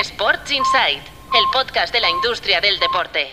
Sports Insight, el podcast de la industria del deporte.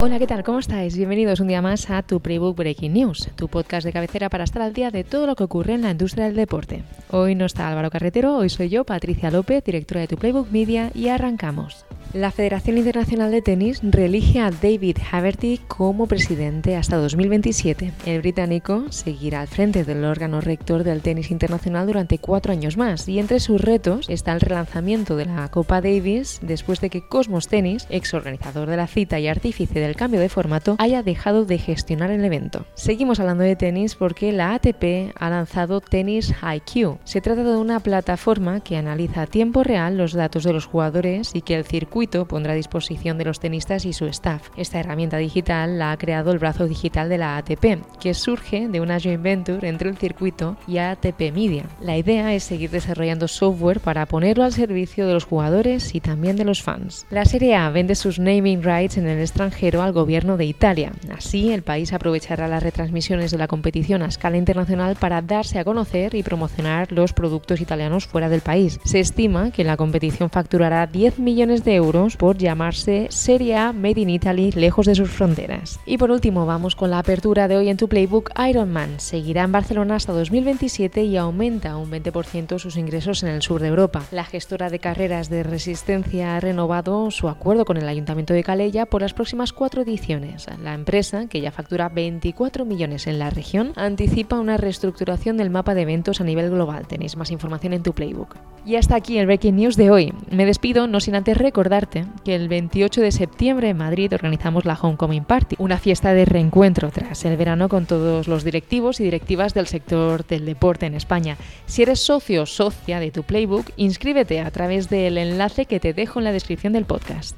Hola, ¿qué tal? ¿Cómo estáis? Bienvenidos un día más a tu Playbook Breaking News, tu podcast de cabecera para estar al día de todo lo que ocurre en la industria del deporte. Hoy no está Álvaro Carretero, hoy soy yo, Patricia López, directora de tu Playbook Media, y arrancamos. La Federación Internacional de Tenis reelige a David Haverty como presidente hasta 2027. El británico seguirá al frente del órgano rector del tenis internacional durante cuatro años más y entre sus retos está el relanzamiento de la Copa Davis después de que Cosmos Tennis, ex organizador de la cita y artífice del cambio de formato, haya dejado de gestionar el evento. Seguimos hablando de tenis porque la ATP ha lanzado Tennis IQ. Se trata de una plataforma que analiza a tiempo real los datos de los jugadores y que el circuito pondrá a disposición de los tenistas y su staff. Esta herramienta digital la ha creado el brazo digital de la ATP, que surge de una joint venture entre el circuito y ATP Media. La idea es seguir desarrollando software para ponerlo al servicio de los jugadores y también de los fans. La Serie A vende sus naming rights en el extranjero al gobierno de Italia. Así, el país aprovechará las retransmisiones de la competición a escala internacional para darse a conocer y promocionar los productos italianos fuera del país. Se estima que la competición facturará 10 millones de euros por llamarse Serie A Made in Italy lejos de sus fronteras. Y por último vamos con la apertura de hoy en tu playbook Ironman. Seguirá en Barcelona hasta 2027 y aumenta un 20% sus ingresos en el sur de Europa. La gestora de carreras de resistencia ha renovado su acuerdo con el Ayuntamiento de Calella por las próximas cuatro ediciones. La empresa, que ya factura 24 millones en la región, anticipa una reestructuración del mapa de eventos a nivel global. Tenéis más información en tu playbook. Y hasta aquí el Breaking News de hoy. Me despido no sin antes recordar que el 28 de septiembre en Madrid organizamos la Homecoming Party, una fiesta de reencuentro tras el verano con todos los directivos y directivas del sector del deporte en España. Si eres socio o socia de tu Playbook, inscríbete a través del enlace que te dejo en la descripción del podcast.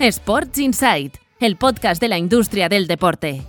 Sports Insight, el podcast de la industria del deporte.